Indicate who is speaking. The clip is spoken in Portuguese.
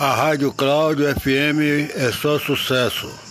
Speaker 1: A Rádio Cláudio FM é só sucesso.